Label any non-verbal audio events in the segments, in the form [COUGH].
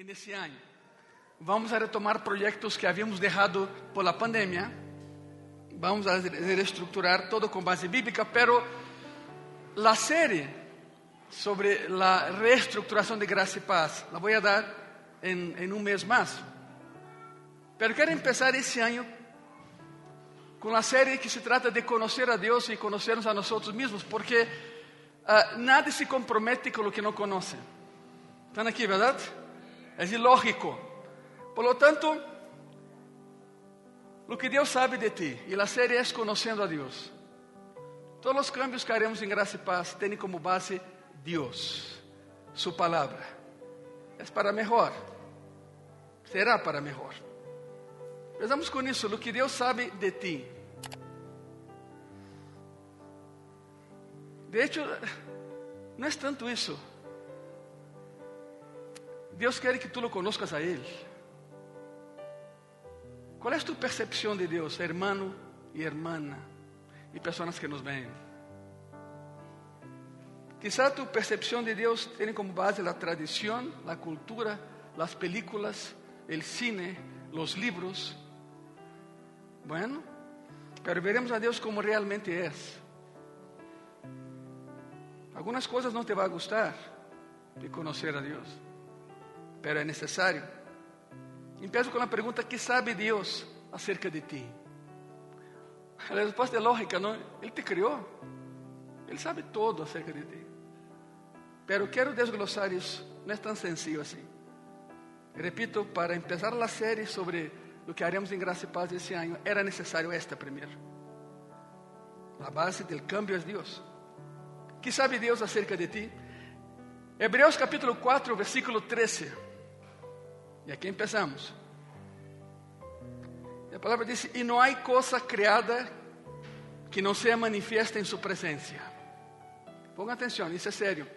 en año. Vamos a retomar proyectos que habíamos dejado por la pandemia. Vamos a reestructurar todo base bíblica, pero la serie sobre la reestructuración de gracia y paz la voy a dar en, en un mes más. Pero quiero empezar ese año con la serie que se trata de conocer a Dios y conocernos a nosotros mismos, porque uh, nadie se compromete con lo que no conoce. ¿Están aquí, verdad? Es ilógico. Por lo tanto, que Dios sabe de ti, y la serie es conociendo a Dios. Todos los cambios que haremos en gracia y paz tienen como base Dios, su palabra. Es para mejor, será para mejor. Pensamos com isso, o que Deus sabe de ti. De hecho, não é tanto isso. Deus quer que tu lo conozcas a Ele. Qual é a tua percepção de Deus, hermano e hermana, e pessoas que nos veem? Quizá tu percepção de Deus tenha como base a tradição, a cultura, as películas, o cine, os livros. Bueno, pero veremos a Dios como realmente es. Algunas cosas no te va a gustar de conocer a Dios, pero es necesario. Empiezo con la pregunta, ¿qué sabe Dios acerca de ti? La respuesta es lógica, ¿no? Él te crió, Él sabe todo acerca de ti. Pero quiero desglosar eso, no es tan sencillo así. Repito, para empezar la serie sobre lo que haremos en Gracia y Paz ese año, era necesario esta primero. La base del cambio es Dios. ¿Qué sabe Dios acerca de ti? Hebreos capítulo 4, versículo 13. Y aquí empezamos. La palabra dice, y no hay cosa creada que no sea manifiesta en su presencia. Ponga atención, isso é sério.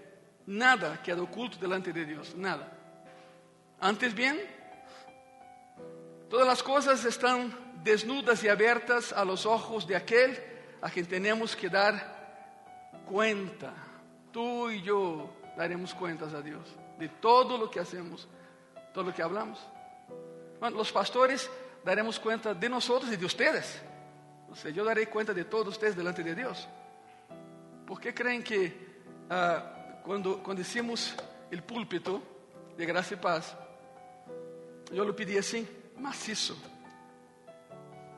Nada queda oculto delante de Deus, nada. Antes bien, todas las cosas están desnudas y abiertas a los ojos de aquel a quien tenemos que dar cuenta. Tú y yo daremos cuentas a Dios de todo lo que hacemos, todo lo que hablamos. Bueno, los pastores daremos cuenta de nosotros y de ustedes. O sea, yo daré cuenta de todos ustedes delante de Dios. ¿Por qué creen que uh, cuando, cuando hicimos el púlpito de gracia y paz, yo lo pedí assim, maciço.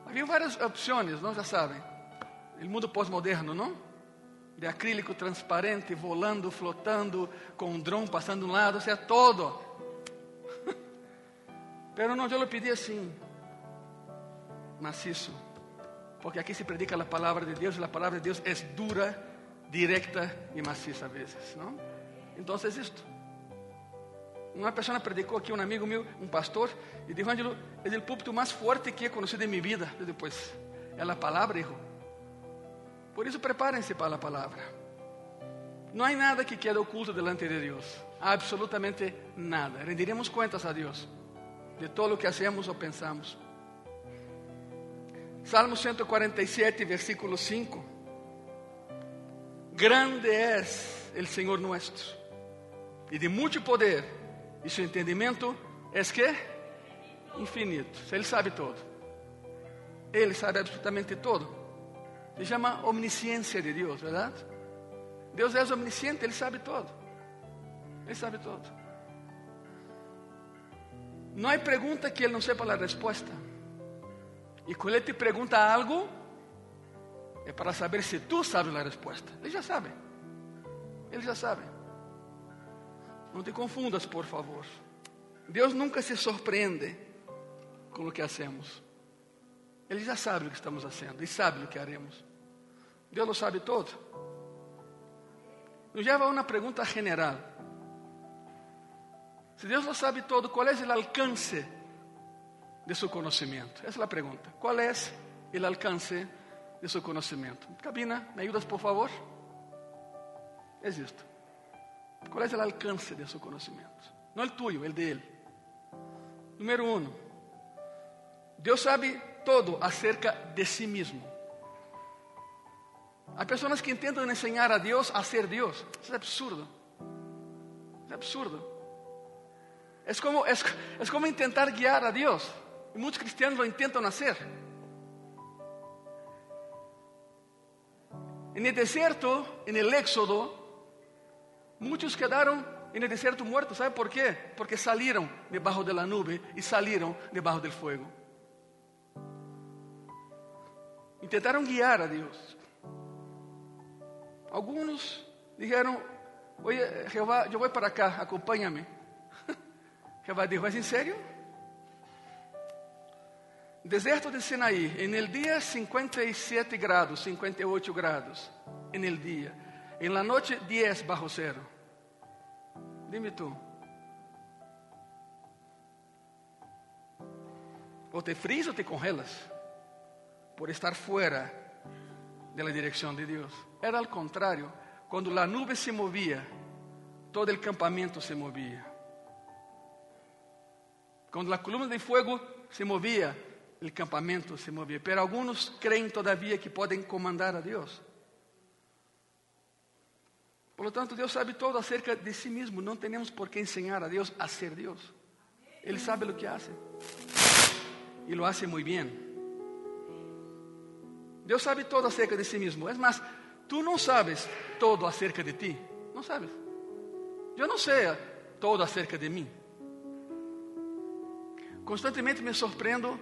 Havia várias opções, não já sabem. O mundo pós-moderno, não? De acrílico transparente, volando, flotando, com um drone passando de um lado, ou seja, todo. Pero não, eu lo pedi assim, maciço. Porque aqui se predica a palavra de Deus, e a palavra de Deus é dura, directa e maciça a vezes, não? Então é isto. Uma pessoa predicou aqui, um amigo meu, um pastor, e disse: Ângelo, é o púlpito mais forte que he conhecido em minha vida. E depois, é a palavra, hijo. Por isso, prepárem-se para a palavra. Não há nada que quede oculto delante de Deus. Absolutamente nada. Rendiremos contas a Deus de todo o que hacemos ou pensamos. Salmo 147, versículo 5. Grande es el Senhor nuestro, e de muito poder e seu entendimento é que infinito. Ele sabe todo. Ele sabe absolutamente todo. Se chama omnisciência de Deus, verdade? Deus é omnisciente, Ele sabe todo. Ele sabe todo. Não há pergunta que Ele não sepa a resposta. E quando Ele te pergunta algo, é para saber se tu sabes a resposta. Ele já sabe. Ele já sabe. Não te confundas, por favor. Deus nunca se surpreende com o que hacemos. Ele já sabe o que estamos fazendo e sabe o que haremos. Deus lo sabe todo. Nos leva a uma pergunta general. Se Deus lo sabe todo, qual é o alcance de seu conhecimento? Essa é a pergunta. Qual é o alcance de seu conhecimento? Cabina, me ayudas por favor? É isto. Qual é o alcance de seu conhecimento? Não o tuyo, o dele. Número um. Deus sabe todo acerca de si mesmo. Há pessoas que tentam ensinar a Deus a ser Deus. Isso é absurdo. É absurdo. Es como, es, es como intentar guiar a Dios. Y muchos cristianos lo intentan hacer. En el desierto, en el éxodo, muchos quedaron en el desierto muertos. ¿Sabe por qué? Porque salieron debajo de la nube y salieron debajo del fuego. Intentaron guiar a Dios. Algunos dijeron, oye Jehová, yo voy para acá, acompáñame. Jehová dijo, ¿es en serio? Deserto de Sinaí, en el día 57 grados, 58 grados, en el día. En la noche 10 bajo cero. Dime tú. O te fríes o te congelas por estar fuera de la dirección de Dios. Era al contrario. Cuando la nube se movía, todo el campamento se movía. Cuando la columna de fuego se movía, el campamento se movía. Pero algunos creen todavía que pueden comandar a Dios. Por lo tanto, Dios sabe todo acerca de sí mismo. No tenemos por qué enseñar a Dios a ser Dios. Él sabe lo que hace. Y lo hace muy bien. Dios sabe todo acerca de sí mismo. Es más, tú no sabes todo acerca de ti. No sabes. Yo no sé todo acerca de mí. Constantemente me sorprendo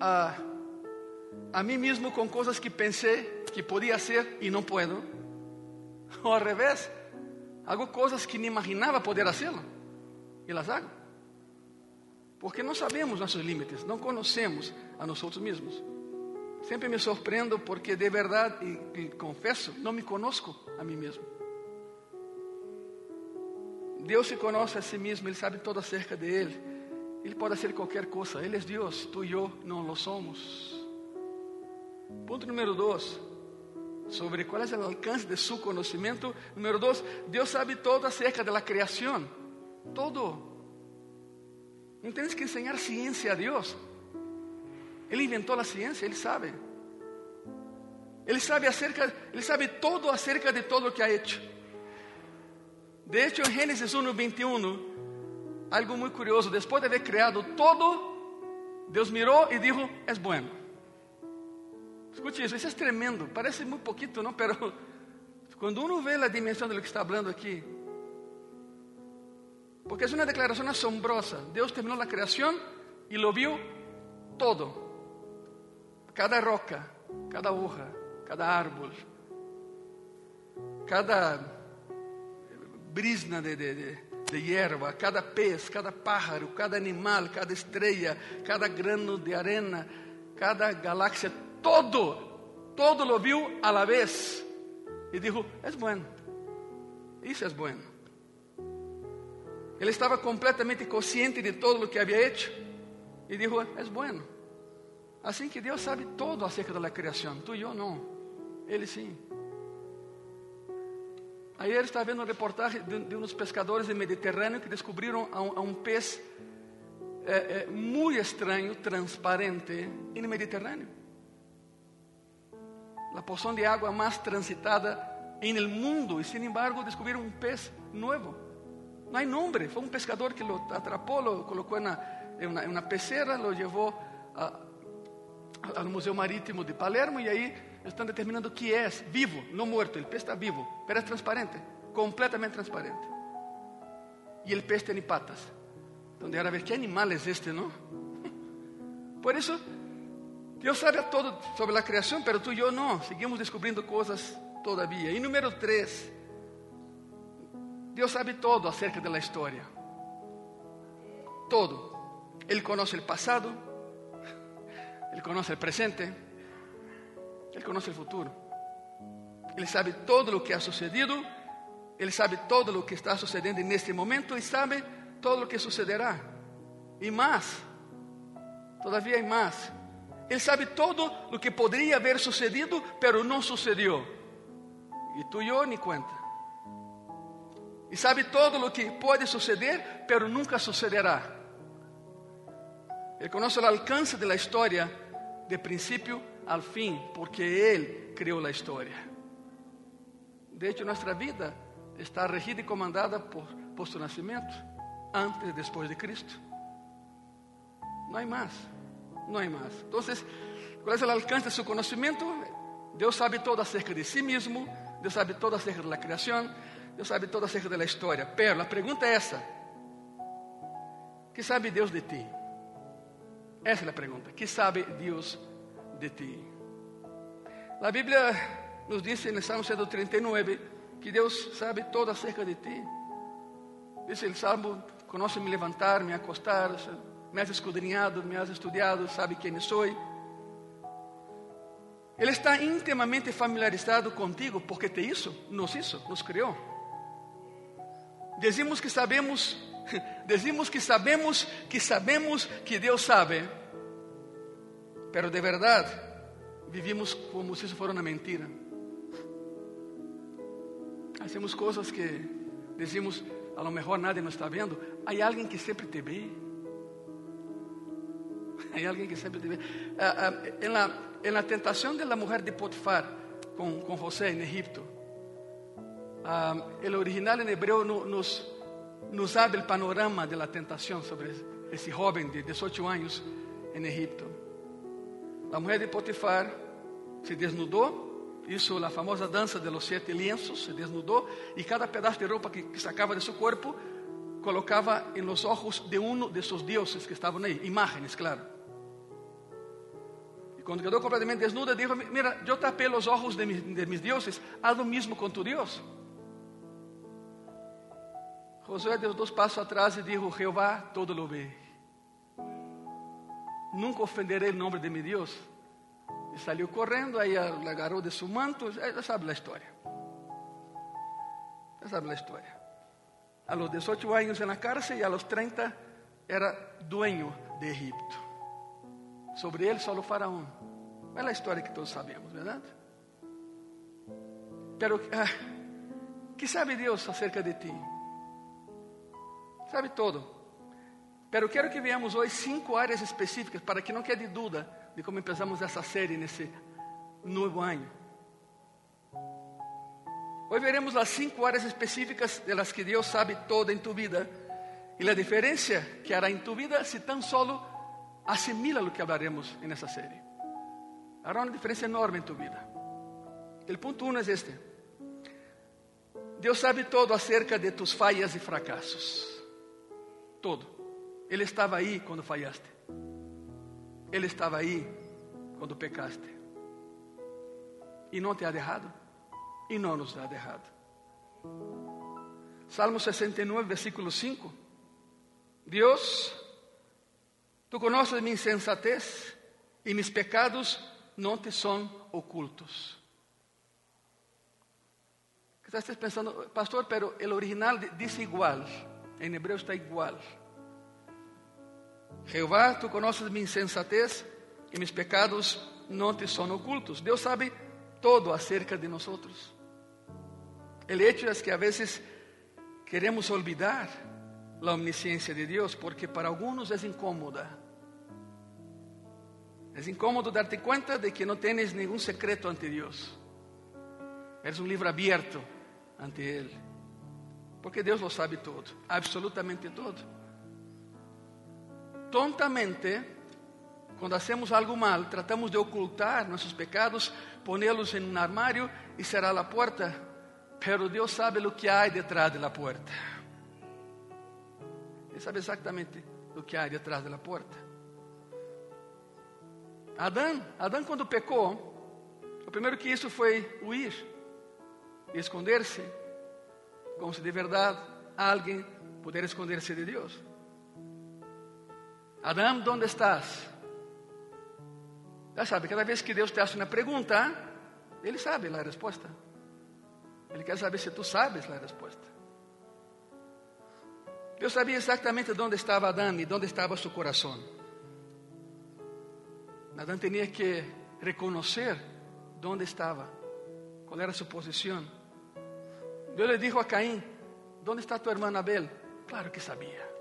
a, a mí mismo con cosas que pensé que podía hacer y no puedo. [LAUGHS] O al revés, hago cosas que ni imaginaba poder hacerlo y las hago. Porque no sabemos nuestros límites, no conocemos a nosotros mismos. Siempre me sorprendo porque de verdad, y, y confeso, no me conozco a mí mismo. Deus se conoce a si mesmo, Ele sabe todo acerca de Ele. Ele pode fazer qualquer coisa, Ele é Deus, tu e eu não lo somos. Ponto número dois, sobre qual é o alcance de seu conhecimento. Número dois, Deus sabe todo acerca da criação, todo. Não tens que ensinar ciência a Deus. Ele inventou a ciência, Ele sabe. Ele sabe acerca, Ele sabe todo acerca de todo o que ha hecho. De hecho, en Génesis 1, 21, algo muy curioso, después de haber creado todo, Dios miró y dijo, es bueno. Escute eso, eso es tremendo, parece muy poquito, ¿no? Pero [LAUGHS] cuando uno ve la dimensión de lo que está hablando aquí, porque es una declaración asombrosa, Dios terminó la creación y lo vio todo, cada roca, cada hoja, cada árbol, cada brisna de, de, de, de, hierba, cada pez, cada pájaro, cada animal, cada estrella, cada grano de arena, cada galáxia, todo, todo lo viu a la vez. E dijo, es bueno, isso es bueno. Ele estava completamente consciente de todo o que havia hecho e dijo, es bueno. Assim que Deus sabe todo acerca da criação, tu e eu não, Ele sim. Ayer estava vendo um reportagem de, de uns pescadores do Mediterrâneo que descobriram a um, a um pez é, é, muito estranho, transparente, no Mediterrâneo. A porção de água mais transitada no mundo, e sin embargo descobriram um pez novo. Não há nome, foi um pescador que lo atrapou, lo colocou na, em uma, em uma pecera, lo levou ao Museu Marítimo de Palermo e aí estão determinando que é vivo, não morto. O peixe está vivo, mas é transparente, completamente transparente. E o peixe tem patas. Então, era ver que animal é este, não? [LAUGHS] Por isso, Deus sabe todo sobre a criação, mas tu e eu não. Seguimos descobrindo coisas todavia. E número três, Deus sabe todo acerca da história. Todo. Ele conhece o passado, Ele conhece o presente, Ele conhece o futuro. Ele sabe todo o que ha sucedido. Ele sabe todo o que está sucedendo neste momento e sabe todo o que sucederá. E mais, todavia hay mais. Ele sabe todo o que poderia haver sucedido, pero não sucedeu. E tu e eu nem conta. E sabe todo o que pode suceder, pero nunca sucederá. Ele conhece o alcance da história, de princípio al fim, porque Ele criou a história. De hecho, nossa vida está regida e comandada por, por su nascimento. antes y después de Cristo. No hay más, no hay más. Entonces, ¿cuál es el alcance de su conocimiento? Dios sabe todo acerca de sí mismo, Dios sabe todo acerca de la creación, Dios sabe todo acerca de la historia. Pero la pregunta es esa. ¿Qué sabe Dios de ti? Esa es la pregunta. ¿Qué sabe Dios de ti? La Biblia nos en el Salmo 139 que Deus sabe todo acerca de ti. Dice el Salmo, conoce me levantar, me acostar, me has escudriñado, me has estudiado, sabe quem sou. Ele está intimamente familiarizado contigo porque te hizo, nos hizo, nos criou. Dizemos que sabemos, [LAUGHS] dizemos que sabemos que sabemos que Deus sabe, pero de verdade vivimos como se isso fosse uma mentira. Hacemos coisas que decimos, a lo mejor nadie nos está vendo. Há alguém que sempre te vê. Há alguém que sempre te vê. Ah, ah, en, la, en la tentación de la mujer de Potifar com, com José en Egipto, ah, el original en hebreo no, nos, nos abre el panorama de la tentación sobre esse joven de 18 anos en Egipto. La mujer de Potifar se desnudou hizo a famosa dança de los siete lienzos, se desnudou e cada pedaço de roupa que, que de seu corpo colocava em los ojos de um de seus dioses que estavam aí, imágenes, claro. E quando quedou completamente desnuda, disse: Mira, eu tapei os ojos de mis, de mis dioses, haz o mesmo com tu Deus. Josué deu dois passos atrás e disse: Jeová todo lo ve. Nunca ofenderei o nome de meu Deus. E saiu correndo, aí agarrou de seu manto, já sabe a história. Já sabe a história. A los 18 anos na cárcel e a los 30 era dueño de Egipto. Sobre ele só o faraó. É a história que todos sabemos, verdade? Pero, ah, que sabe Deus acerca de ti? Sabe todo. Pero quero que veamos hoje cinco áreas específicas para que não quede dúvida de como empezamos essa série nesse novo ano. Hoje veremos as cinco áreas específicas de las que Deus sabe toda em tu vida e a diferença que hará em tu vida se tão solo assimila o que hablaremos nessa série. Hará uma diferença enorme em tu vida. O ponto 1 um é este. Deus sabe todo acerca de tus falhas e fracassos. Todo. Ele estava aí quando falhaste. Ele estava aí quando pecaste. E não te ha dejado. E não nos ha dejado. Salmo 69, versículo 5. Deus, tu conoces mi insensatez e mis pecados não te são ocultos. Estás pensando, pastor, pero el original dice igual. En hebreo está igual. Jeová, tu conoces mi insensatez e mis pecados não te são ocultos. Deus sabe todo acerca de nós. O hecho é que a vezes queremos olvidar a omnisciencia de Deus porque para alguns é incómoda. É incómodo darte conta de que não tens nenhum secreto ante Deus. Eres um livro aberto ante Ele. Porque Deus lo sabe todo, absolutamente todo tontamente, quando hacemos algo mal, tratamos de ocultar nossos pecados, ponê-los em um armário e cerrar a porta, pero Deus sabe o que há detrás da porta. Ele sabe exatamente o que há detrás da porta. Adão, Adão quando pecou, o primeiro que isso foi huir, esconder-se, como se de verdade alguém pudesse esconder-se de Deus. Adão, onde estás? Já sabe, cada vez que Deus te faz uma pergunta, Ele sabe a resposta. Ele quer saber se tu sabes a resposta. Deus sabia exatamente onde estava Adão e onde estava seu coração. Adão tinha que reconhecer onde estava, qual era sua posição. Deus lhe disse a Caim: Onde está tu irmão Abel? Claro que sabia.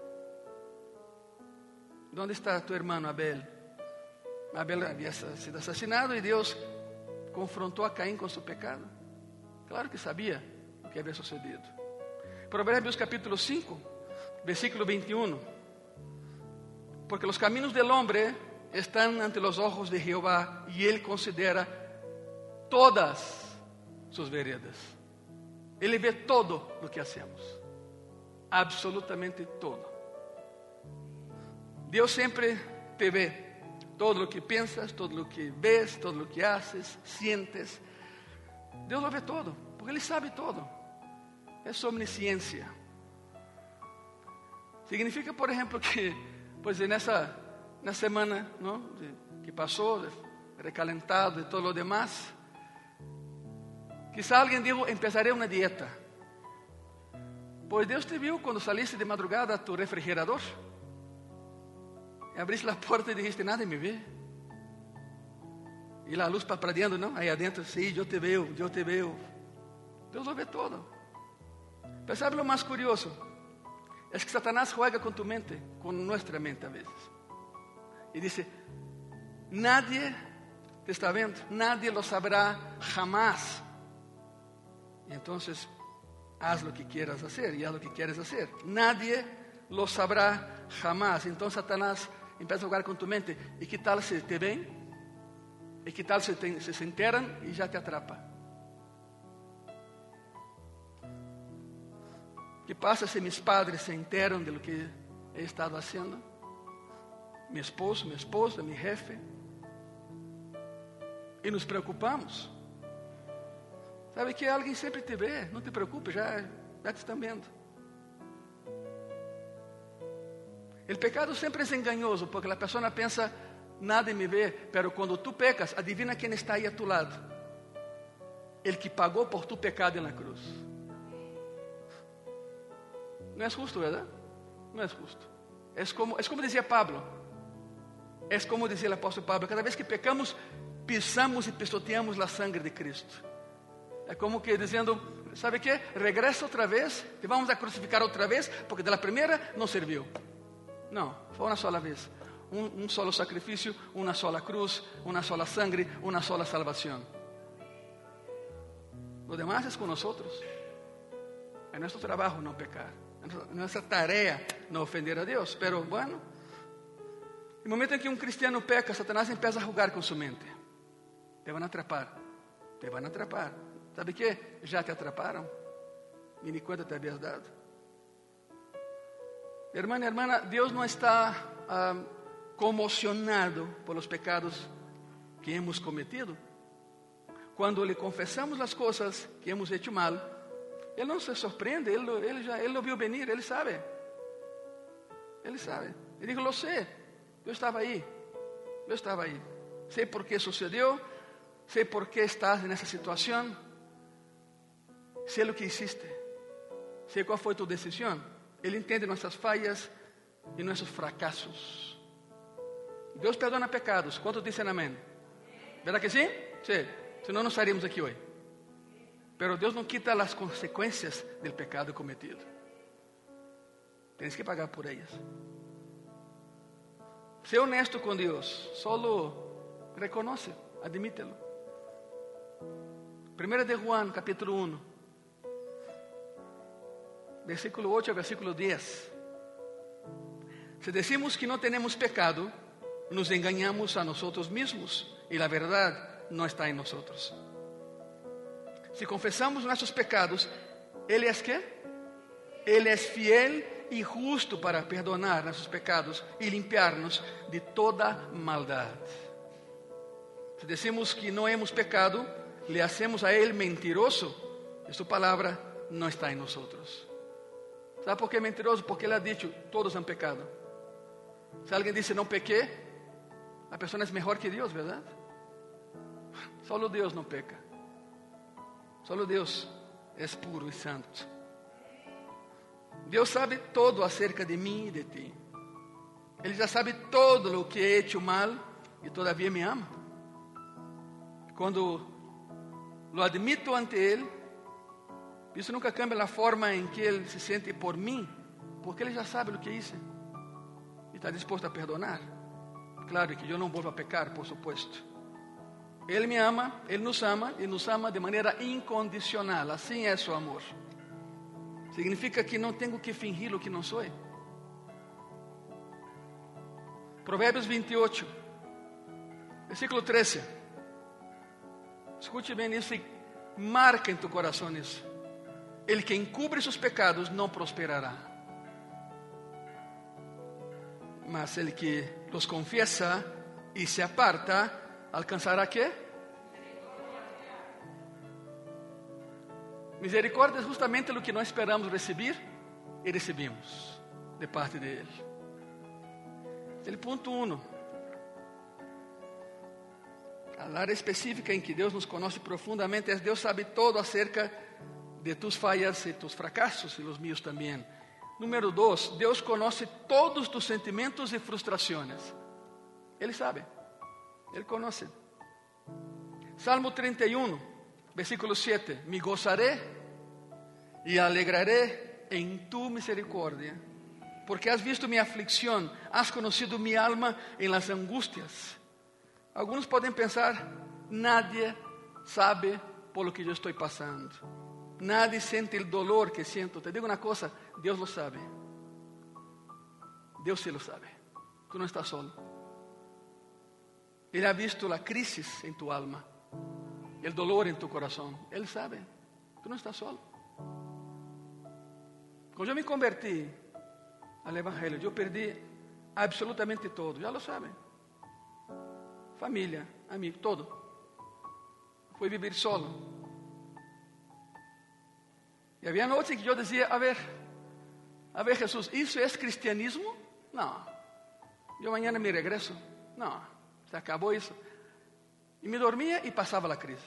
¿Dónde está tu hermano Abel? Abel había sido asesinado y Dios confrontó a Caín con su pecado. Claro que sabía lo que había sucedido. Provérbios capítulo 5, versículo 21. Porque los caminos del hombre están ante los ojos de Jehová y él considera todas sus veredas. Ele vê todo o que hacemos, absolutamente todo. Deus sempre te vê, todo o que pensas, todo o que ves, todo o que haces, sientes. Deus lo vê todo, porque Ele sabe todo. É sua omnisciência. Significa, por exemplo, [LAUGHS] que, pois nessa, na semana não, que passou, recalentado e todo o demás, Quizá alguém dijo, empezaré uma dieta. Pois Deus te viu quando saliste de madrugada a tu refrigerador. E abriste a porta e dijiste, nada me vê. E a luz parpadeando, não? Aí adentro, sim, eu te vejo, eu te vejo. Deus lo vê todo. Mas sabe o mais curioso? É que Satanás juega com tu mente, com nossa mente a vezes. E diz: Nadie te está vendo, nadie lo saberá jamás. Entonces, haz lo que quieras hacer y haz lo que quieres hacer. Nadie lo sabrá jamás. Entonces Satanás empieza a jugar con tu mente. ¿Y qué tal si te ven? ¿Y qué tal si, te, si se enteran y ya te atrapa? ¿Qué pasa si mis padres se enteran de lo que he estado haciendo? Mi esposo, mi esposa, mi jefe. E nos preocupamos. Sabe que alguém sempre te vê, não te preocupe, já, já te estão vendo. O pecado sempre é enganoso, porque a pessoa pensa, nada me vê, pero quando tu pecas, adivina quem está aí a tu lado. Ele que pagou por tu pecado na cruz. Não é justo, verdade? Não é justo. É como, é como dizia Pablo. É como dizia o apóstolo Pablo: cada vez que pecamos, pisamos e pisoteamos a sangue de Cristo. É como que dizendo, sabe que? Regressa outra vez, te vamos a crucificar outra vez, porque da primeira não serviu. Não, foi uma sola vez. Um, solo sacrifício, uma sola cruz, uma sola sangre, uma sola salvação. Lo demás é com nós. É nosso trabalho não pecar. É nossa tarefa não ofender a Deus. Pero, bueno, no momento em que um cristiano peca, Satanás empieza a jogar com sua mente. Te van a atrapar. Te van a atrapar. Sabe que? Já te atraparam? E nem quanto te havias dado. Irmã, irmã, Deus não está ah, comocionado por os pecados que hemos cometido. Quando lhe confessamos as coisas que hemos hecho mal, Ele não se surpreende, Ele, ele já ele lo viu venir, Ele sabe. Ele sabe. Ele diz: Lo sei, eu estava aí, eu estava aí. Sei por que sucedeu, sei por que estás nessa situação sei o que hiciste, sei qual foi tua decisão. Ele entende nossas falhas e nossos fracassos. Deus perdona pecados. Quantos dizem amém? Verdade que sim? Sim. Senão não estaríamos aqui hoje. Pero Deus não quita as consequências do pecado cometido. Tens que pagar por elas. Ser honesto com Deus. Solo reconoce, admítelo. 1 de Juan, capítulo 1 versículo 8 al versículo 10. Si decimos que no tenemos pecado, nos engañamos a nosotros mismos y la verdad no está en nosotros. Si confesamos nuestros pecados, Él es qué? Él es fiel y justo para perdonar nuestros pecados y limpiarnos de toda maldad. Si decimos que no hemos pecado, le hacemos a Él mentiroso y su palabra no está en nosotros. Sabe por que é mentiroso? Porque ele ha dicho, todos han pecado. Se alguém disse não pequei, a pessoa é melhor que Deus, verdade? Solo Deus não peca. Solo Deus é puro e santo. Deus sabe todo acerca de mim e de ti. Ele já sabe todo o que he hecho mal e todavia me ama. Quando lo admito ante Ele, isso nunca cambia a forma em que ele se sente por mim, porque ele já sabe o que hice e está disposto a perdonar. Claro que eu não vou a pecar, por supuesto. Ele me ama, ele nos ama e nos ama de maneira incondicional. Assim é seu amor. Significa que não tenho que fingir o que não sou. Provérbios 28, versículo 13. Escute bem isso e marca em tu coração isso. El que encubre seus pecados não prosperará. Mas el que los confiesa y se aparta, alcanzará qué? Misericórdia é justamente o que nós esperamos receber e recebemos de parte dele. Ele ponto 1. A área específica em que Deus nos conhece profundamente é Deus sabe todo acerca de tus falhas e tus fracassos e os meus também. Número 2, Deus conhece todos tus sentimentos e frustrações. Ele sabe. Ele conhece. Salmo 31, versículo 7. Me gozaré e alegraré em tu misericórdia, porque has visto minha aflicção, has conhecido minha alma em las angustias. Alguns podem pensar, nadie sabe por lo que eu estou passando. Nadie sente o dolor que siento. Te digo uma coisa, Deus lo sabe. Deus se lo sabe. Tu não estás solo. Ele ha visto a crisis em tu alma, o dolor em tu coração. Ele sabe. Tu não estás solo. Quando eu me converti ao Evangelho, eu perdi absolutamente todo. Já lo sabem. Família, amigo, todo. Fui viver solo. E havia noites em que eu dizia: A ver, a ver, Jesus, isso é cristianismo? Não. Eu amanhã me regresso. Não, se acabou isso. E me dormia e passava a crise.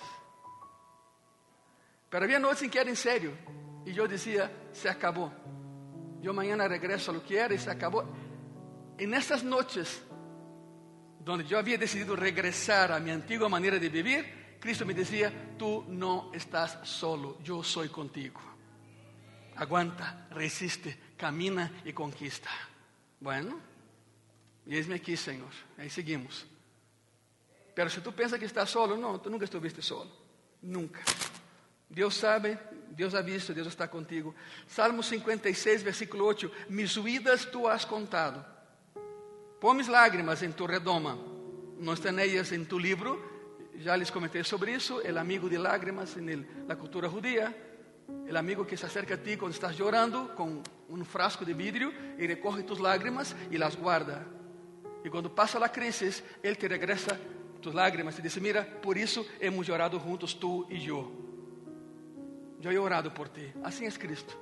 Mas havia noites em que era em sério. E eu dizia: Se acabou. Eu amanhã regresso a lo que era e se acabou. E nessas noites, onde eu havia decidido regressar a minha antiga maneira de viver, Cristo me dizia: Tu não estás solo, eu sou contigo. Aguanta, resiste, camina e conquista. Bueno, eis-me aqui, Senhor. Aí seguimos. Pero se tu pensa que estás solo, não, tu nunca estuviste solo. Nunca. Deus sabe, Deus ha visto, Deus está contigo. Salmo 56, versículo 8: Mis huidas tu has contado. Pon mis lágrimas em tu redoma. Não estão elas em tu livro. Já les comentei sobre isso. El amigo de lágrimas na cultura judia. El amigo que se acerca a ti quando estás llorando com um frasco de vidro e recorre tus lágrimas e las guarda. E quando passa a crise, ele te regressa tus lágrimas e diz: Mira, por isso hemos llorado juntos tu e eu. Eu he orado por ti. Assim é Cristo.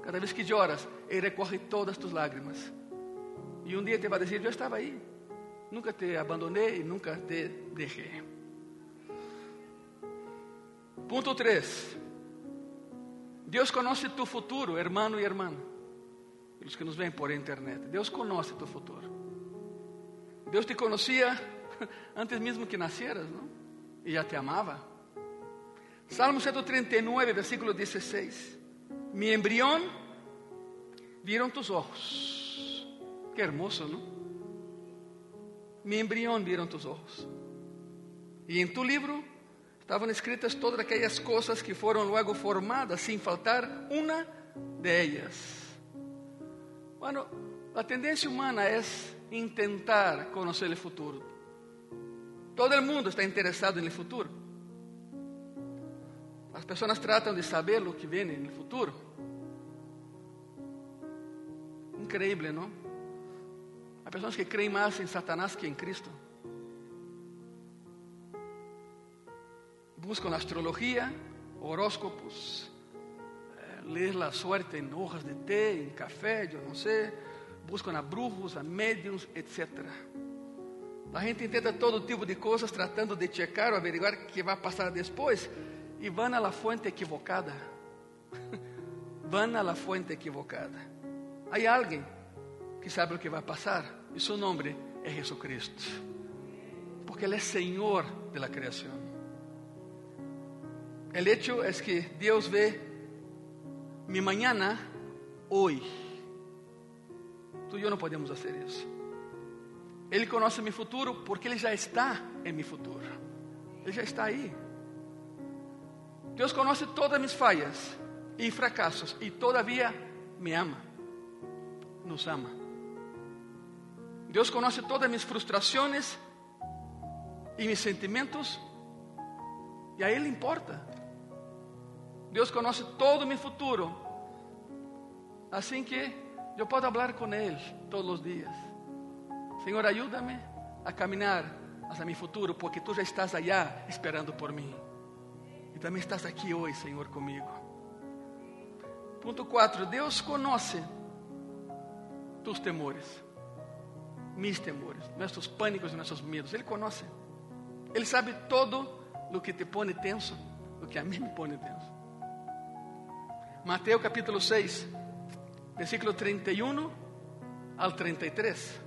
Cada vez que lloras, Ele recorre todas tus lágrimas. E um dia te vai dizer: Eu estava aí. Nunca te abandonei e nunca te deixei. Ponto 3. Deus conhece tu futuro, hermano e irmã. Os que nos veem por internet. Deus conhece tu futuro. Deus te conhecia [LAUGHS] antes mesmo que nasceras, não? E já te amava. Salmo 139, versículo 16. Mi embrión vieron tus ojos. Qué hermoso, ¿no? Mi embrión vieron tus ojos. E em tu livro estavam escritas todas aquelas coisas que foram logo formadas, sem faltar uma de ellas. Bueno, a tendência humana é intentar conhecer o futuro. Todo el mundo está interessado no futuro. As pessoas tratam de saber o que vem no futuro. Increíble, não? Há pessoas que creem mais em Satanás que em Cristo. Buscam astrologia, horóscopos, eh, ler a suerte em hojas de té, em café, eu não sei. Buscam a brujos, a médiums, etc. A gente tenta todo tipo de coisas tratando de checar ou averiguar o que vai passar depois e vão la fuente equivocada. [LAUGHS] vão la fuente equivocada. Há alguém que sabe o que vai passar e seu nome é Jesucristo. Porque Ele é Senhor da criação. O hecho é que Deus vê mi mañana hoje. Tu e eu não podemos fazer isso. Ele conhece meu futuro porque Ele já está em meu futuro. Ele já está aí. Deus conhece todas mis falhas e fracassos e todavia me ama. Nos ama. Deus conhece todas mis frustrações e mis sentimentos, e a Ele importa. Deus conhece todo o meu futuro, assim que eu posso falar com Ele todos os dias. Senhor, ajuda-me a caminhar hacia mi futuro, porque tu já estás allá esperando por mim. E também estás aqui hoje, Senhor, comigo. Ponto 4. Deus conhece tus temores, mis temores, nossos pânicos e nossos medos. Ele conhece. Ele sabe todo o que te pone tenso, o que a mim me pone tenso. Mateus capítulo 6, versículo 31 ao 33.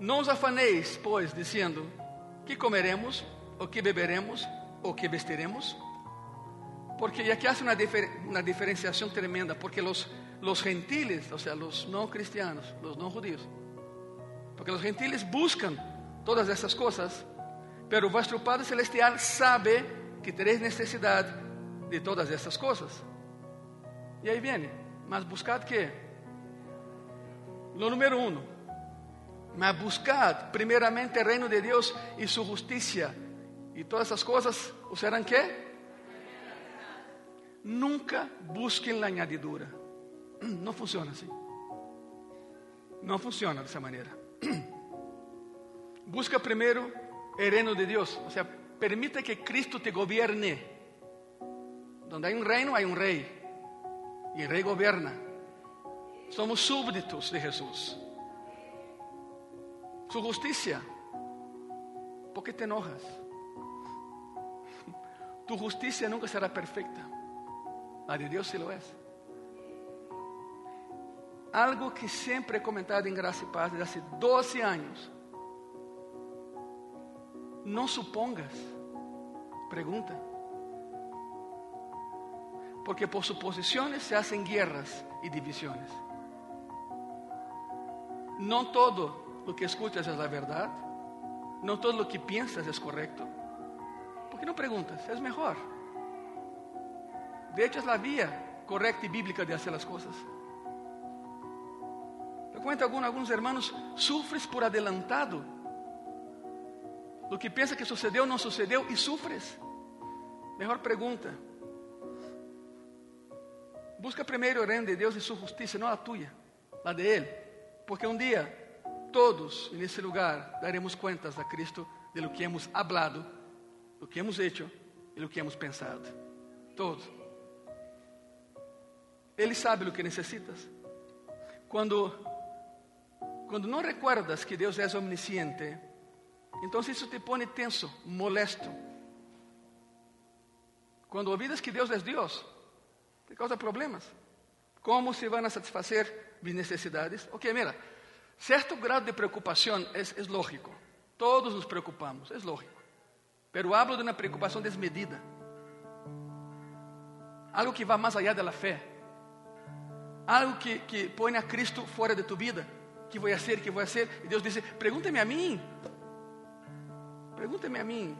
Não os afaneis, pois, dizendo: que comeremos, ou que beberemos, ou que vestiremos? Porque aqui hace uma, difer uma diferenciação tremenda, porque os, los gentiles, ou seja, os não cristianos, os não judíos, porque os gentiles buscam todas essas coisas, pero vuestro Padre Celestial sabe que tereis necessidade de todas essas coisas. E aí vem, mas buscad que? Lo número um, mas buscad primeiramente o reino de Deus e sua justiça, e todas essas coisas o serão que? Nunca busquem a añadidura. [CLEARS THROAT] Não funciona assim. Não funciona dessa maneira. [CLEARS THROAT] Busca primeiro o reino de Deus, ou seja, permita que Cristo te gobierne. Donde há um reino, há um rei, e o rei governa. Somos súbditos de Jesus su justicia. ¿Por qué te enojas? Tu justicia nunca será perfecta. La de Dios sí lo es. Algo que siempre he comentado en Gracia y Paz desde hace 12 años. No supongas, pregunta. Porque por suposiciones se hacen guerras y divisiones. No todo lo que escuchas es la verdad, no todo lo que piensas es correcto. ¿Por qué no preguntas? Es mejor. De hecho, es la vía correcta y bíblica de hacer las cosas. Te cuento algunos, algunos hermanos, sufres por adelantado. Lo que piensa que sucedió no sucedió y sufres. Mejor pregunta. Busca primero el reino de Dios y su justicia, no la tuya, la de Él. Porque un día todos nesse lugar daremos contas a Cristo de lo que hemos hablado, lo que hemos hecho e lo que hemos pensado. Todos. Ele sabe o que necessitas. Quando, quando não recuerdas que Deus é omnisciente, então isso te põe tenso, molesto. Quando olvidas que Deus é Deus, te causa problemas. Como se vão a satisfazer minhas necessidades? Ok, mira, Certo grado de preocupação é, é lógico. Todos nos preocupamos, é lógico. Pero hablo de uma preocupação desmedida. Algo que vai mais allá da fé. Algo que, que põe a Cristo fora de tu vida. Que vou fazer, que vou fazer. E Deus diz: Pregúntame a mim. Pregúntame a mim.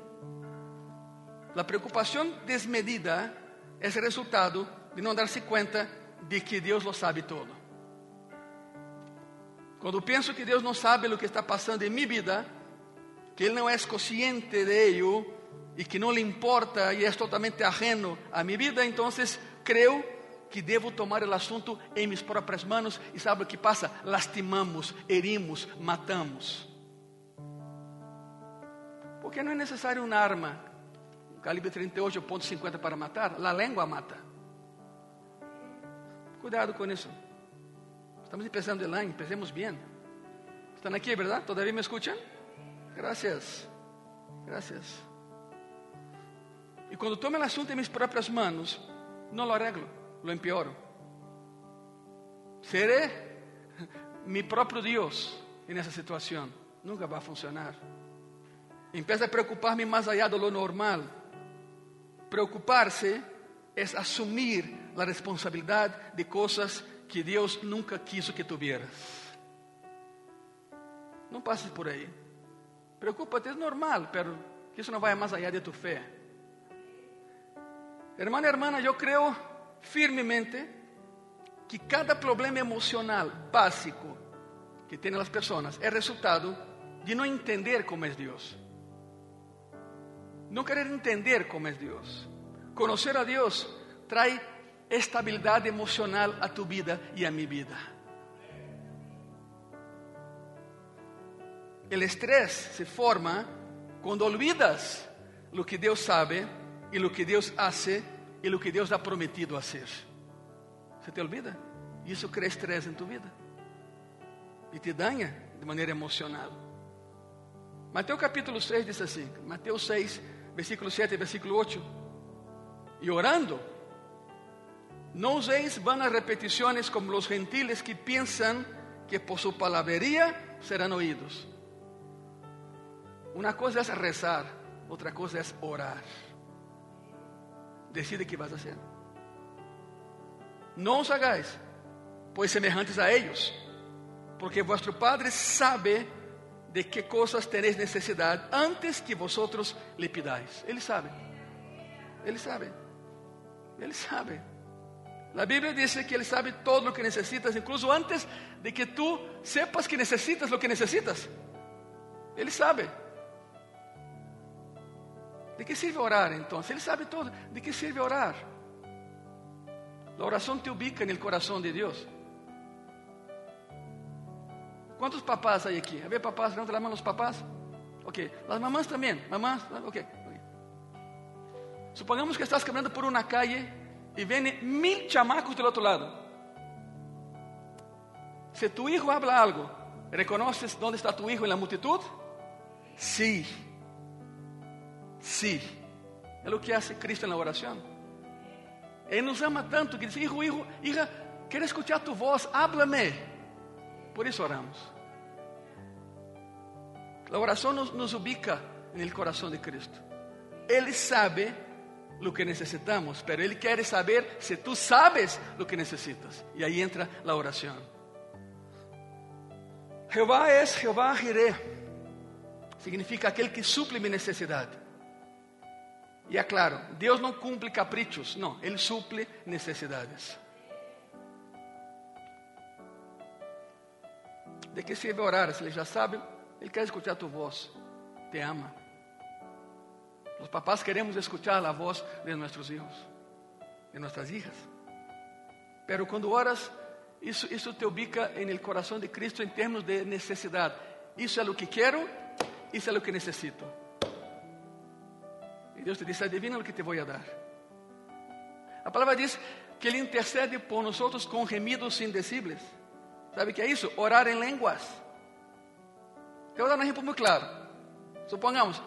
A preocupação desmedida é resultado de não dar-se conta de que Deus lo sabe todo. Quando penso que Deus não sabe o que está passando em minha vida, que Ele não é consciente de ello e que não lhe importa e é totalmente ajeno a minha vida, então creio que devo tomar o assunto em minhas próprias mãos e sabe o que passa? Lastimamos, herimos, matamos. Porque não é necessário uma arma, calibre 38.50 para matar, a língua mata. Cuidado com isso. Estamos empezando el año, empecemos bien. ¿Están aquí, verdad? ¿Todavía me escuchan? Gracias. Gracias. E quando tomo o assunto em minhas próprias mãos, não lo arreglo, lo empeoro. Seré mi próprio Deus nessa situação. Nunca vai funcionar. Empieza a preocupar-me mais allá de lo normal. Preocupar-se é assumir a responsabilidade de coisas que Deus nunca quiso que tuvieras. Não passes por aí. Preocupa-te, é normal, pero que isso não vai mais allá de tu fé. Hermana, hermana, eu creio firmemente que cada problema emocional básico que têm as pessoas é resultado de não entender como é Deus. Não querer entender como é Deus. Conhecer a Deus traz estabilidade emocional a tu vida e a minha vida. O estresse se forma quando olvidas lo que Deus sabe e lo que Deus hace e lo que Deus ha prometido hacer. Você te olvida? Isso cria estresse em tu vida e te danha de maneira emocional. Mateus capítulo 6 diz assim: Mateus 6, versículo 7 e versículo 8. E orando, não uséis vanas repetições como os gentiles que pensam que por sua palavrería serão oídos. Uma coisa é rezar, outra coisa é orar. Decide o que vas a hacer. Não os hagáis, pois semelhantes a ellos, porque vuestro Padre sabe de que coisas tenéis necessidade antes que vosotros le pidáis. Ele sabe. Ele sabe. Ele sabe. A Bíblia diz que Ele sabe todo o que necessitas, incluso antes de que tu sepas que necessitas o que necessitas. Ele sabe. De que sirve orar então? Ele sabe todo. De que sirve orar? A oração te ubica no coração de Deus. ¿Cuántos papás hay aquí? A ver, papás, levanta la mano los papás. Ok, las mamás también. Mamás, ok. Supongamos que estás caminando por una calle y vienen mil chamacos del otro lado. Si tu hijo habla algo, ¿reconoces dónde está tu hijo en la multitud? Sí. Sí. Es lo que hace Cristo en la oración. Él nos ama tanto que dice, hijo, hijo, hija, quiero escuchar tu voz, háblame. Por isso oramos. A oração nos, nos ubica no coração de Cristo. Ele sabe o que necessitamos, pero Ele quer saber se tu sabes o que necessitas. E aí entra a oração. Jeová é Jeová Jireh. Significa aquele que suple minha necessidade. E é claro, Deus não cumpre caprichos, não, Ele suple necessidades. De que sirve orar? Se ele já sabe, ele quer escutar tu voz. Te ama. Os papás queremos escuchar a voz de nossos filhos, de nossas hijas. Pero quando oras, isso, isso te ubica no coração de Cristo em termos de necessidade. Isso é o que quero, isso é o que necessito. E Deus te diz: adivina o que te vou a dar. A palavra diz que Ele intercede por nós com gemidos indecibles. ¿Sabe qué es eso? Orar en lenguas. Te voy a dar un ejemplo muy claro. Supongamos,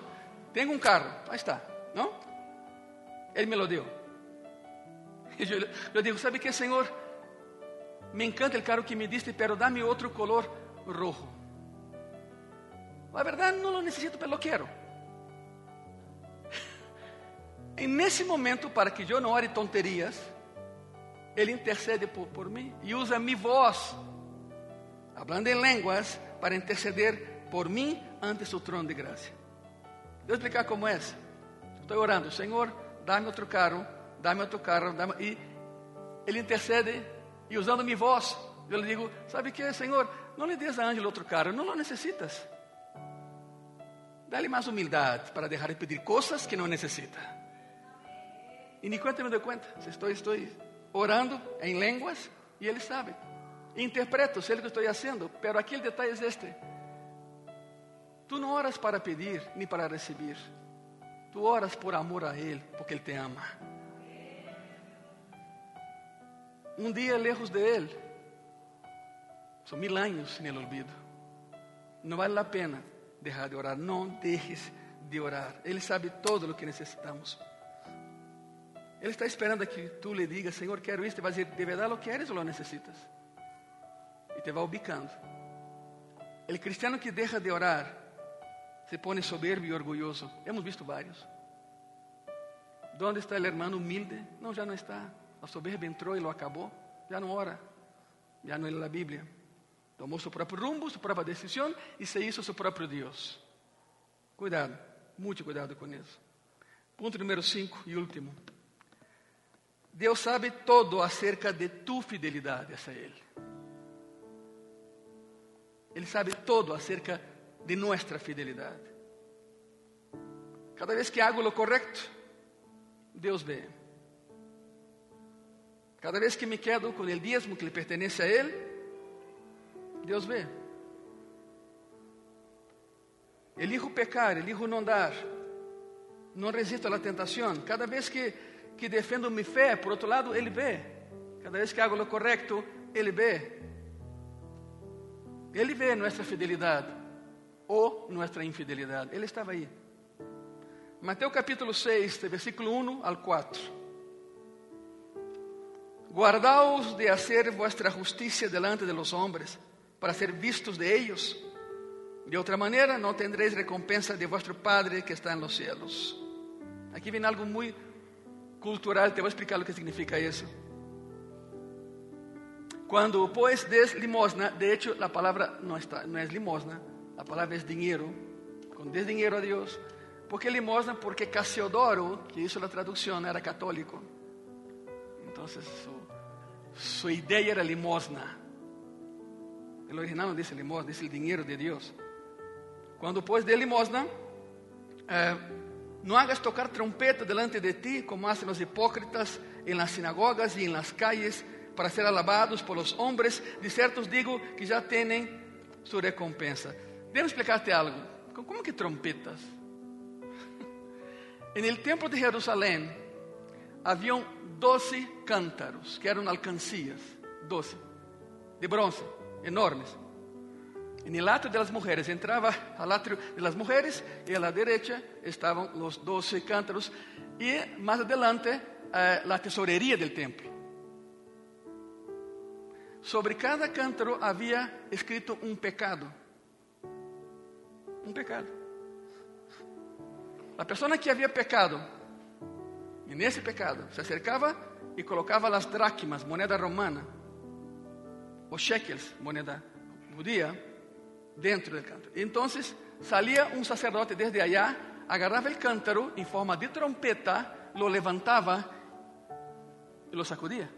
tengo un carro, ahí está, ¿no? Él me lo. Y yo le digo, ¿sabe qué, Señor? Me encanta el carro que me diste, pero dame otro color rojo. La verdad no lo necesito, pero lo quiero. En [LAUGHS] ese momento, para que yo no ore tonterías, Ele intercede por, por mim e usa mi voz hablando em línguas para interceder por mim ante su trono de graça. Vou explicar como é. Estou orando, Senhor, dá-me outro carro, dá-me outro carro, dá e Ele intercede e usando minha voz, eu lhe digo, sabe que, Senhor, não lhe des a Ângelo outro carro, não lo necessitas. Dá-lhe mais humildade para deixar de pedir coisas que não necessita. E nem quanto me dou conta, estou, estou orando em línguas e Ele sabe. Interpreto, sei o que estou fazendo, pero aqui o detalhe é este. Tu não oras para pedir nem para receber. Tu oras por amor a Ele, porque Ele te ama. Um dia lejos de Ele, são mil anos no olvido. Não vale a pena deixar de orar. Não deixes de orar. Ele sabe todo o que necessitamos. Ele está esperando que tu lhe digas, Senhor, quero isto. E vai dizer, de verdade lo queres ou lo necessitas? e te vai ubicando. O cristiano que deixa de orar se põe soberbio e orgulhoso. Hemos visto vários. Onde está o hermano humilde? Não, já não está. A soberba entrou e lo acabou. Já não ora. Já não lê a Bíblia. Tomou seu próprio rumbo, sua própria decisão e se hizo seu próprio Deus. Cuidado, muito cuidado com isso. Ponto número 5 e último. Deus sabe todo acerca de tu fidelidade a Ele. Ele sabe todo acerca de nossa fidelidade. Cada vez que hago lo correto, Deus vê. Cada vez que me quedo com o dízimo que lhe pertenece a Ele, Deus vê. Elijo pecar, elijo não dar, não resisto à tentação. Cada vez que, que defendo minha fé, por outro lado, Ele vê. Cada vez que hago lo correto, Ele vê. Ele vê nossa fidelidade ou nossa infidelidade. Ele estava aí. Mateus capítulo 6, versículo 1 al 4. Guardaos de hacer vuestra justicia delante de los hombres, para ser vistos de ellos. De outra maneira, não tendréis recompensa de vuestro Padre que está en los cielos. Aqui vem algo muito cultural, te vou explicar o que significa isso. Quando pues des limosna, de hecho la palabra no, está, no es limosna, la palabra es dinero. Cuando des dinero a Dios, ¿por qué limosna? Porque Casiodoro, que hizo la traducción, era católico. Entonces su, su idea era limosna. El original no dice limosna, dice el dinero de Dios. Cuando pues de limosna, eh, no hagas tocar trompeta delante de ti, como hacen los hipócritas en las sinagogas y en las calles para ser alabados por los hombres. De certos digo que já têm sua recompensa. Devo explicar-te algo. Como que trompetas? [LAUGHS] En el templo de Jerusalém haviam doze cântaros, que eram alcancias, doze, de bronze, enormes. En el atrio de las mujeres, entrava al atrio de las mujeres y a la derecha estaban los doce cántaros y más adelante eh, la tesorería del templo. Sobre cada cântaro havia escrito um pecado. Um pecado. A pessoa que havia pecado, e nesse pecado, se acercava e colocava as dracmas, moneda romana, ou shekels, moneda judia, dentro do cântaro. Então, salia um sacerdote desde allá, agarrava o cântaro em forma de trompeta, lo levantava e lo sacudia.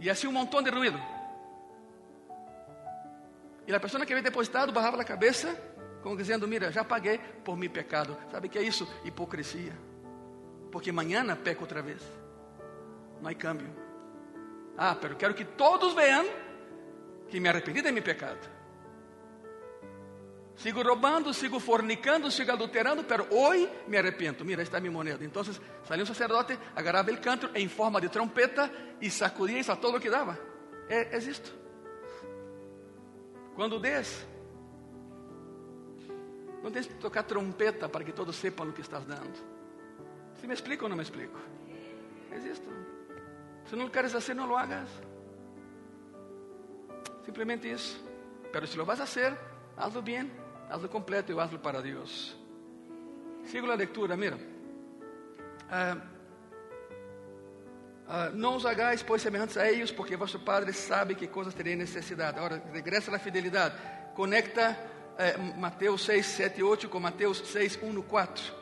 Y hacía un montón de ruido. E a pessoa que havia depositado bajava a cabeça, como dizendo: Mira, já paguei por meu pecado. Sabe o que é isso? Hipocrisia. Porque amanhã peco outra vez. Não há câmbio. Ah, pero quero que todos vejam que me arrependi de meu pecado. Sigo roubando, sigo fornicando, sigo adulterando, pero hoy me arrepento. Mira, está mi moneda. Entonces salió un sacerdote, agarraba el canto en forma de trompeta y sacudía isso a todo lo que daba. É, é isto. Quando des, não tens que tocar trompeta para que todos sepam o que estás dando. Se me explico ou não me explico? É. Se não queres fazer, não lo hagas. Simplesmente isso. Pero se lo vas a hacer, hazlo bien. hazlo completo y hazlo para Dios. Sigo la lectura, mira. Uh, uh, não os hagáis, pois, semelhantes a eles, porque vosso Padre sabe que coisas terem necessidade. Agora, regressa à fidelidade. Conecta uh, Mateus 6, 7 e 8 com Mateus 6, 1 4.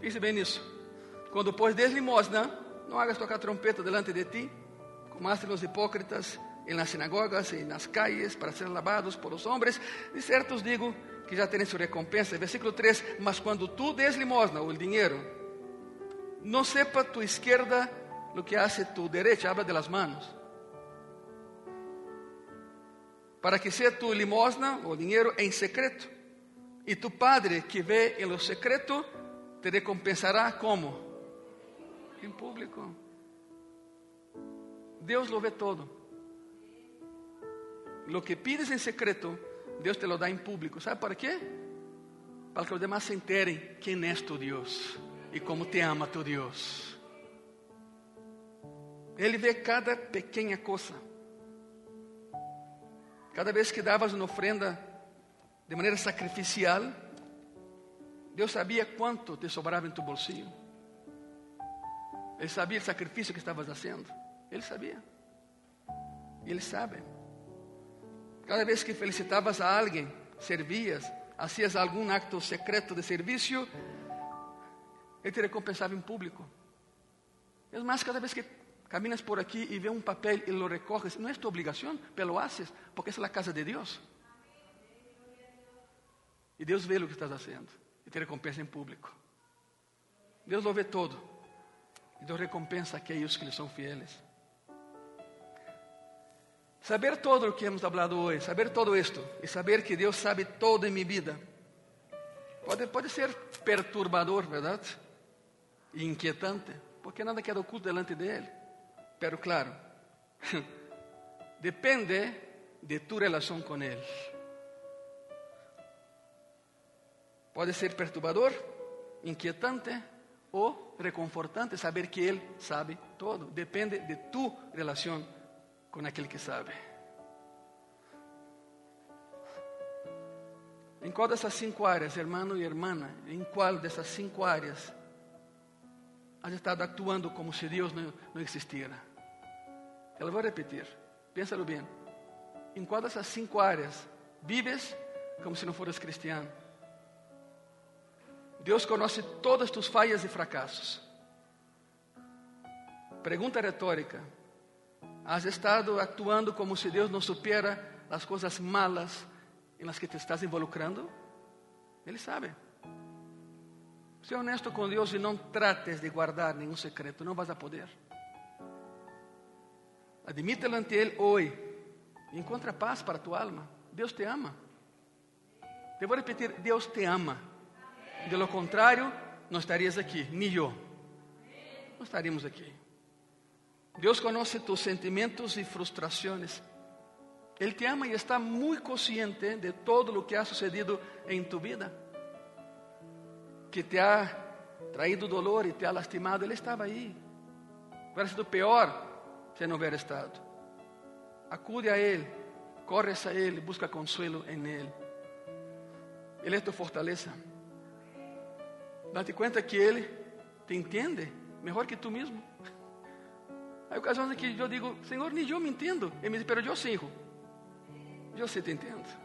Pense bem nisso. Quando, pois, des limosna, não hagas tocar trompeta delante de ti, como hacen os hipócritas, en las sinagogas y en las calles para ser lavados por los hombres. De certo os digo que já têm sua recompensa. Versículo 3: Mas quando tu des limosna ou o dinheiro, não sepa tu esquerda lo que hace tu derecha, habla de las manos. Para que seja tu limosna ou dinheiro em secreto. E tu Padre que vê em lo secreto te recompensará como? Em público. Deus lo vê todo. Lo que pides en secreto, Dios te lo da en público. ¿Sabe para qué? Para que los demás se enteren quién es tu Dios y cómo te ama tu Dios. Ele vê cada pequena coisa. Cada vez que davas uma ofrenda de maneira sacrificial, Deus sabia quanto te sobrava em tu bolsillo. Ele sabia o sacrifício que estavas fazendo. Ele sabia. E Ele sabe. Cada vez que felicitabas a alguém, servias, hacías algum acto secreto de serviço, ele te recompensava em público. É mais, cada vez que Caminas por aquí y ve un papel y lo recoges. No es tu obligación, pero lo haces porque es la casa de Dios. Y Dios ve lo que estás haciendo y te recompensa en público. Dios lo ve todo. Y Dios recompensa a aquellos que le son fieles. Saber todo lo que hemos hablado hoy, saber todo esto y saber que Dios sabe todo en mi vida, puede, puede ser perturbador, ¿verdad? E inquietante, porque nada queda oculto delante de Él. Pero claro, depende de tu relación con Él. Puede ser perturbador, inquietante o reconfortante saber que Él sabe todo. Depende de tu relación con aquel que sabe. ¿En cuál de esas cinco áreas, hermano y hermana, en cuál de esas cinco áreas has estado actuando como si Dios no, no existiera? Eu vou repetir, piénsalo bem. Em qual dessas cinco áreas vives como se não foras cristiano? Deus conhece todas tus falhas e fracassos. Pergunta retórica: Has estado actuando como se Deus não supera as coisas malas em las que te estás involucrando? Ele sabe. Seja honesto com Deus e não trates de guardar nenhum secreto, não vas a poder. Admítelo ante Ele hoje. Encontra paz para tu alma. Deus te ama. Te vou repetir: Deus te ama. De lo contrário, não estarias aqui, nem eu. Não estaríamos aqui. Deus conhece tus sentimentos e frustrações. Ele te ama e está muito consciente de todo o que ha sucedido em tu vida. Que te ha traído dolor e te ha lastimado. Ele estava aí. Hubiera sido pior se não houver estado. Acude a Ele, corres a Ele, busca consuelo em Ele. Ele é tua fortaleza. Date conta que Ele te entende melhor que tu mesmo. Há [LAUGHS] ocasiões em que eu digo, Senhor, nem eu me entendo. Ele me diz, pero eu sim, eu sim te entendo.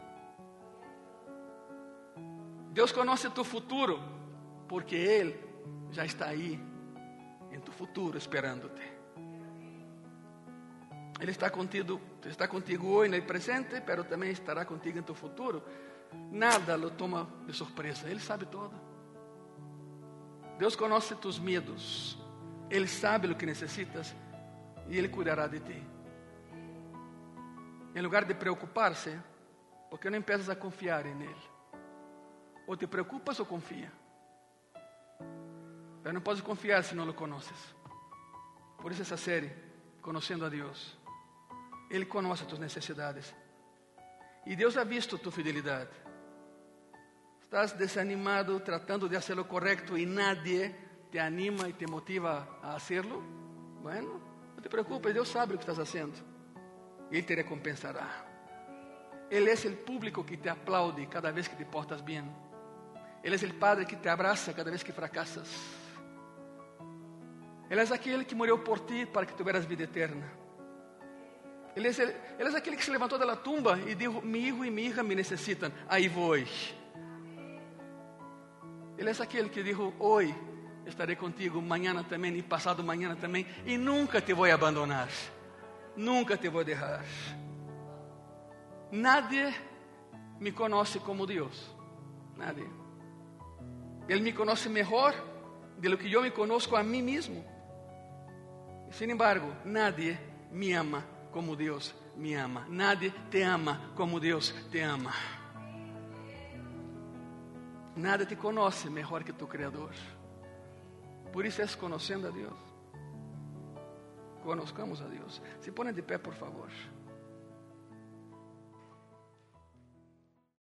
Deus conhece tu futuro, porque Ele já está aí, em tu futuro, esperando-te. Ele está contigo, está contigo hoje no presente, pero também estará contigo em tu futuro. Nada lo toma de surpresa, Ele sabe todo. Deus conhece tus medos, Ele sabe o que necessitas e Ele cuidará de ti. Em lugar de preocupar-se, porque não empiezas a confiar em Ele? Ou te preocupas ou confia? Pero não podes confiar se não o conheces. Por isso essa série, Conhecendo a Deus. Ele conhece tus necessidades. E Deus ha visto tu fidelidade. Estás desanimado tratando de hacer lo correcto e nadie te anima e te motiva a hacerlo? Bueno, não te preocupes, Deus sabe o que estás haciendo. E Ele te recompensará. Ele é o público que te aplaude cada vez que te portas bem. Ele é o Padre que te abraça cada vez que fracassas. Ele é aquele que morreu por ti para que tuvieras vida eterna. Ele é, ele é aquele que se levantou da tumba e disse: Mi hijo e mi hija me necessitam, aí vou. Ele é aquele que disse: Hoje estarei contigo, amanhã também e passado amanhã também, e nunca te vou abandonar, nunca te vou deixar. Nadie me conhece como Deus, nadie. Ele me conhece melhor de lo que eu me conozco a mim mesmo. Sin embargo, nadie me ama como Deus me ama. Nadie te ama como Deus te ama. Nada te conoce melhor que tu Criador. Por isso é conhecendo a Deus. Conozcamos a Deus. Se põe de pé, por favor.